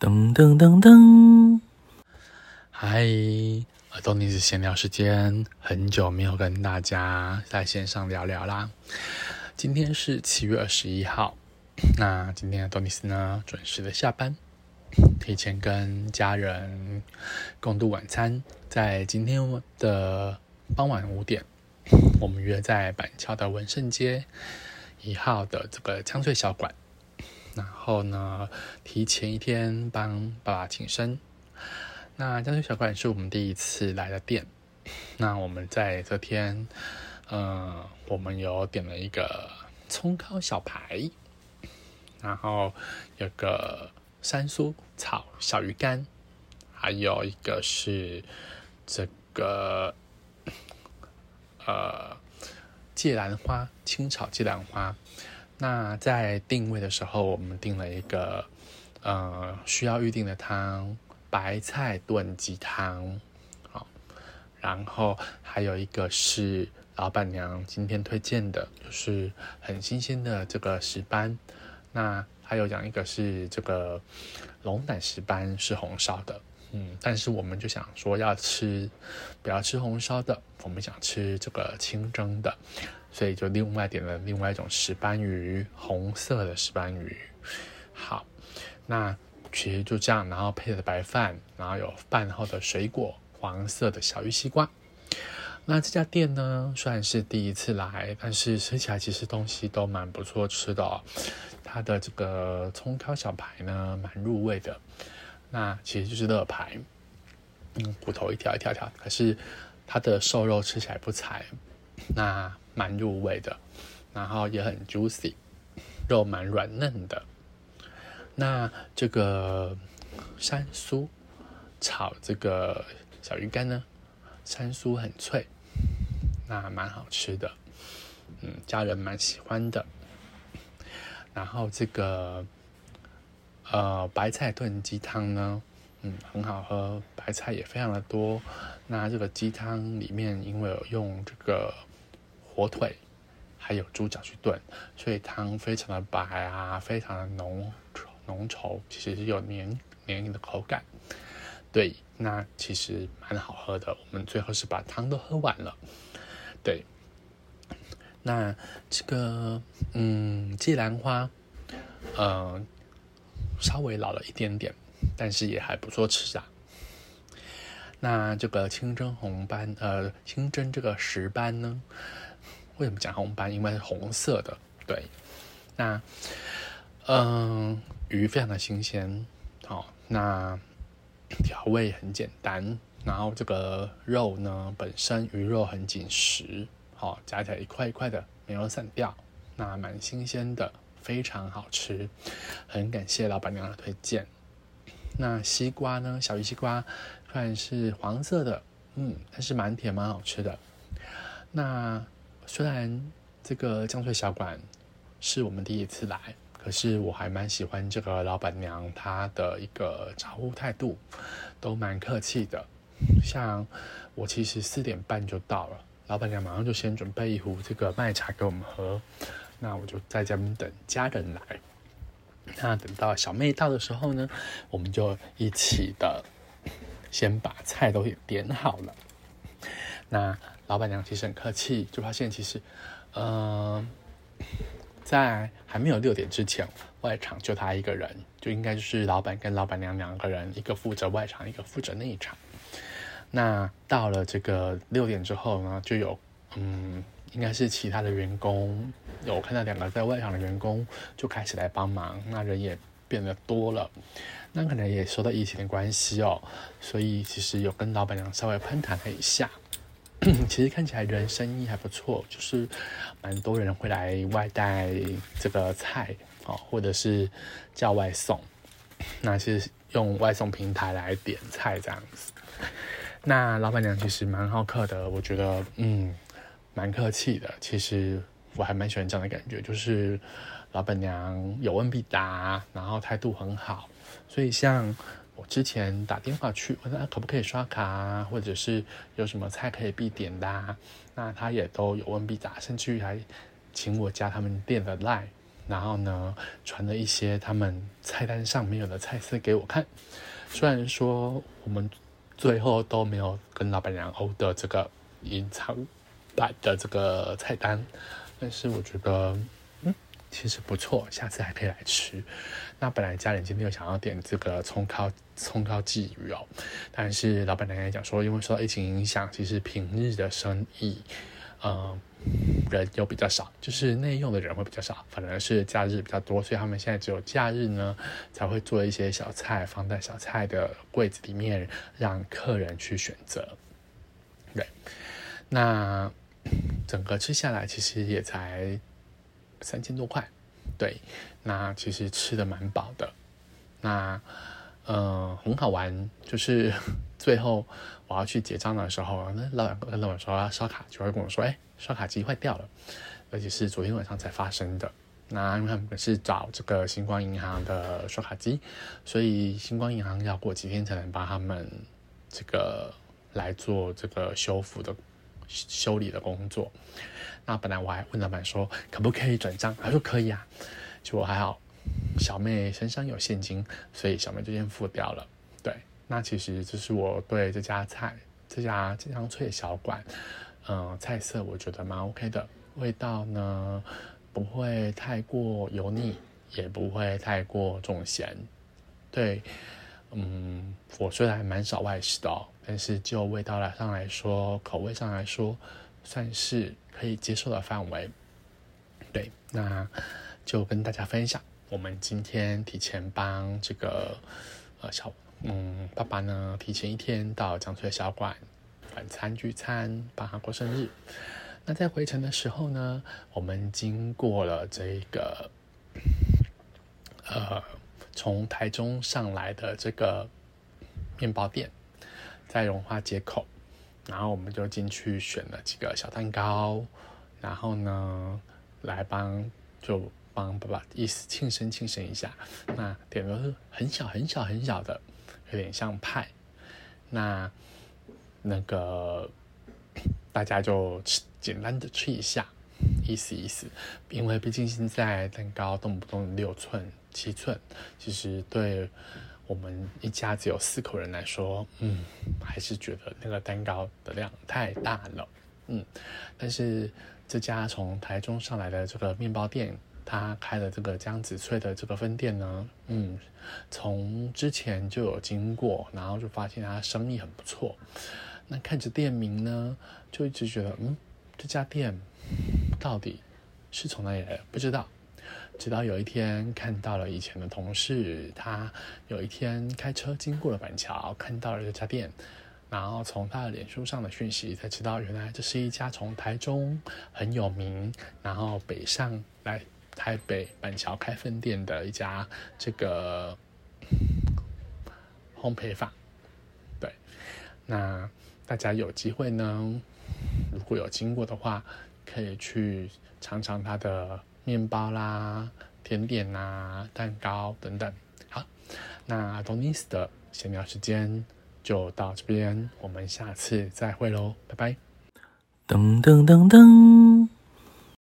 噔噔噔噔，嗨，耳朵尼斯闲聊时间，很久没有跟大家在线上聊聊啦。今天是七月二十一号，那今天的多尼斯呢准时的下班，提前跟家人共度晚餐。在今天的傍晚五点，我们约在板桥的文胜街一号的这个江翠小馆。然后呢，提前一天帮爸爸庆生。那江翠小馆是我们第一次来的店。那我们在这天，嗯，我们有点了一个葱烤小排，然后有个山苏炒小鱼干，还有一个是这个呃芥兰花清炒芥兰花。那在定位的时候，我们定了一个呃需要预定的汤，白菜炖鸡汤，好，然后还有一个是老板娘今天推荐的，就是很新鲜的这个石斑。那还有讲一个是这个龙胆石斑是红烧的，嗯，但是我们就想说要吃不要吃红烧的，我们想吃这个清蒸的。所以就另外点了另外一种石斑鱼，红色的石斑鱼。好，那其实就这样，然后配着白饭，然后有饭后的水果，黄色的小玉西瓜。那这家店呢，虽然是第一次来，但是吃起来其实东西都蛮不错吃的。它的这个葱烤小排呢，蛮入味的。那其实就是乐牌，嗯，骨头一条一条条，可是它的瘦肉吃起来不柴。那蛮入味的，然后也很 juicy，肉蛮软嫩的。那这个山苏炒这个小鱼干呢，山苏很脆，那蛮好吃的，嗯，家人蛮喜欢的。然后这个呃白菜炖鸡汤呢，嗯，很好喝，白菜也非常的多。那这个鸡汤里面因为有用这个。火腿还有猪脚去炖，所以汤非常的白啊，非常的浓浓稠，其实是有黏黏的口感。对，那其实蛮好喝的。我们最后是把汤都喝完了。对，那这个嗯，芥兰花，嗯，稍微老了一点点，但是也还不错吃啊。那这个清蒸红斑，呃，清蒸这个石斑呢？为什么讲红斑？因为是红色的。对，那嗯，鱼非常的新鲜，好，那调味很简单，然后这个肉呢，本身鱼肉很紧实，好，夹起来一块一块的，没有散掉，那蛮新鲜的，非常好吃，很感谢老板娘的推荐。那西瓜呢？小鱼西瓜虽然是黄色的，嗯，但是蛮甜蛮好吃的。那虽然这个江翠小馆是我们第一次来，可是我还蛮喜欢这个老板娘她的一个招呼态度，都蛮客气的。像我其实四点半就到了，老板娘马上就先准备一壶这个麦茶给我们喝，那我就在这边等家人来。那等到小妹到的时候呢，我们就一起的先把菜都点好了。那老板娘其实很客气，就发现其实，嗯，在还没有六点之前，外场就她一个人，就应该就是老板跟老板娘两个人，一个负责外场，一个负责内场。那到了这个六点之后呢，就有嗯，应该是其他的员工，有看到两个在外场的员工就开始来帮忙，那人也变得多了。那可能也受到疫情的关系哦，所以其实有跟老板娘稍微攀谈了一下。其实看起来人生意还不错，就是蛮多人会来外带这个菜哦，或者是叫外送，那是用外送平台来点菜这样子。那老板娘其实蛮好客的，我觉得嗯蛮客气的。其实我还蛮喜欢这样的感觉，就是老板娘有问必答，然后态度很好，所以像。我之前打电话去问他可不可以刷卡，或者是有什么菜可以必点的，那他也都有问必答，甚至于还请我加他们店的 line，然后呢，传了一些他们菜单上没有的菜色给我看。虽然说我们最后都没有跟老板娘欧的这个隐藏版的这个菜单，但是我觉得，嗯，其实不错，下次还可以来吃。那本来家人今天有想要点这个葱烤葱烤鲫鱼哦，但是老板娘也讲说，因为受到疫情影响，其实平日的生意。嗯，人又比较少，就是内用的人会比较少，反而是假日比较多，所以他们现在只有假日呢才会做一些小菜放在小菜的柜子里面，让客人去选择。对，那整个吃下来其实也才三千多块，对，那其实吃的蛮饱的，那嗯很好玩，就是 最后。我要去结账的时候，那老板跟老板说要刷卡，就会跟我说：“哎，刷卡机坏掉了，而且是昨天晚上才发生的。”那因为他们是找这个星光银行的刷卡机，所以星光银行要过几天才能帮他们这个来做这个修复的修理的工作。那本来我还问老板说可不可以转账，他说可以啊。结果还好，小妹身上有现金，所以小妹就先付掉了。对。那其实这是我对这家菜，这家金香脆小馆，嗯，菜色我觉得蛮 OK 的，味道呢不会太过油腻，也不会太过重咸。对，嗯，我虽然还蛮少外食的，但是就味道来上来说，口味上来说，算是可以接受的范围。对，那就跟大家分享，我们今天提前帮这个呃小。嗯，爸爸呢提前一天到江翠小馆晚餐聚餐，帮他过生日。那在回程的时候呢，我们经过了这个呃从台中上来的这个面包店，在荣华街口，然后我们就进去选了几个小蛋糕，然后呢来帮就帮爸爸意思庆生庆生一下。那点的是很小很小很小的。有点像派，那那个大家就吃简单的吃一下，意思意思，因为毕竟现在蛋糕动不动六寸、七寸，其实对我们一家只有四口人来说，嗯，还是觉得那个蛋糕的量太大了，嗯，但是这家从台中上来的这个面包店。他开的这个江子翠的这个分店呢，嗯，从之前就有经过，然后就发现他生意很不错。那看着店名呢，就一直觉得，嗯，这家店到底是从哪里来的？不知道。直到有一天看到了以前的同事，他有一天开车经过了板桥，看到了这家店，然后从他的脸书上的讯息才知道，原来这是一家从台中很有名，然后北上来。台北板桥开分店的一家这个烘焙坊，对，那大家有机会呢，如果有经过的话，可以去尝尝它的面包啦、甜点啦、蛋糕等等。好，那 Donis 的闲聊时间就到这边，我们下次再会喽，拜拜。噔噔噔噔。